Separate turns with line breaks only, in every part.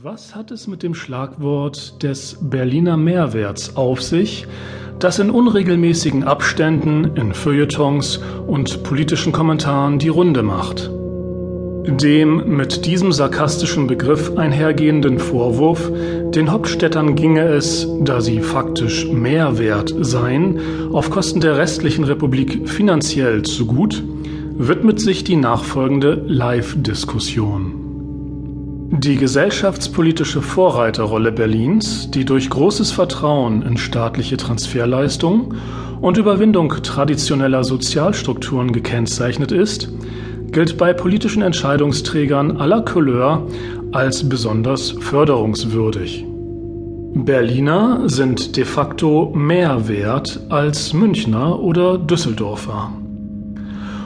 Was hat es mit dem Schlagwort des Berliner Mehrwerts auf sich, das in unregelmäßigen Abständen in Feuilletons und politischen Kommentaren die Runde macht? Dem mit diesem sarkastischen Begriff einhergehenden Vorwurf, den Hauptstädtern ginge es, da sie faktisch Mehrwert seien, auf Kosten der restlichen Republik finanziell zu gut, widmet sich die nachfolgende Live-Diskussion. Die gesellschaftspolitische Vorreiterrolle Berlins, die durch großes Vertrauen in staatliche Transferleistungen und Überwindung traditioneller Sozialstrukturen gekennzeichnet ist, gilt bei politischen Entscheidungsträgern aller Couleur als besonders förderungswürdig. Berliner sind de facto mehr wert als Münchner oder Düsseldorfer.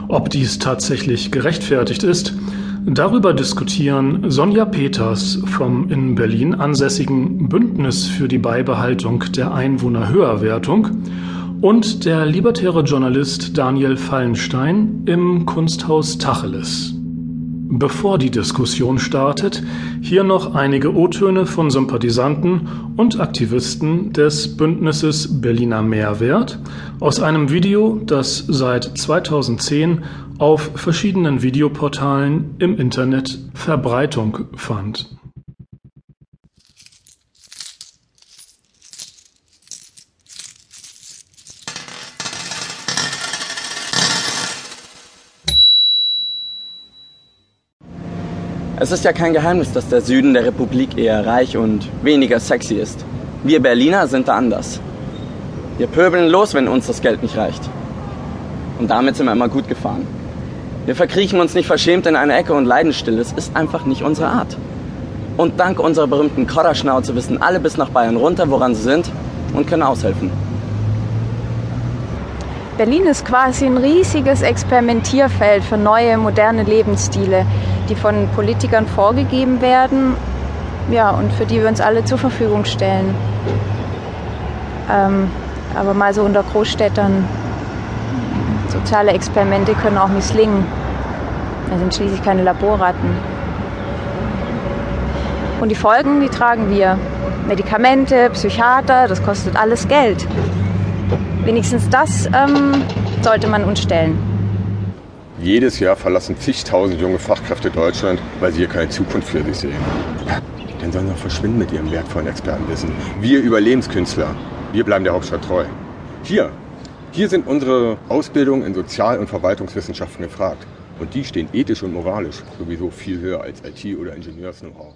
Ob dies tatsächlich gerechtfertigt ist, Darüber diskutieren Sonja Peters vom in Berlin ansässigen Bündnis für die Beibehaltung der Einwohnerhöherwertung und der libertäre Journalist Daniel Fallenstein im Kunsthaus Tacheles. Bevor die Diskussion startet, hier noch einige O-Töne von Sympathisanten und Aktivisten des Bündnisses Berliner Mehrwert aus einem Video, das seit 2010 auf verschiedenen Videoportalen im Internet Verbreitung fand.
Es ist ja kein Geheimnis, dass der Süden der Republik eher reich und weniger sexy ist. Wir Berliner sind da anders. Wir pöbeln los, wenn uns das Geld nicht reicht. Und damit sind wir immer gut gefahren. Wir verkriechen uns nicht verschämt in eine Ecke und leiden still. Es ist einfach nicht unsere Art. Und dank unserer berühmten Kodderschnauze wissen alle bis nach Bayern runter, woran sie sind und können aushelfen.
Berlin ist quasi ein riesiges Experimentierfeld für neue, moderne Lebensstile, die von Politikern vorgegeben werden ja, und für die wir uns alle zur Verfügung stellen. Ähm, aber mal so unter Großstädtern, soziale Experimente können auch misslingen. Wir sind schließlich keine Laborratten. Und die Folgen, die tragen wir. Medikamente, Psychiater, das kostet alles Geld. Wenigstens das ähm, sollte man uns stellen.
Jedes Jahr verlassen zigtausend junge Fachkräfte Deutschland, weil sie hier keine Zukunft für sich sehen. Dann sollen sie auch verschwinden mit ihrem wertvollen Expertenwissen. Wir Überlebenskünstler, wir bleiben der Hauptstadt treu. Hier, hier sind unsere Ausbildungen in Sozial- und Verwaltungswissenschaften gefragt. Und die stehen ethisch und moralisch sowieso viel höher als IT- oder Ingenieurs-Know-how.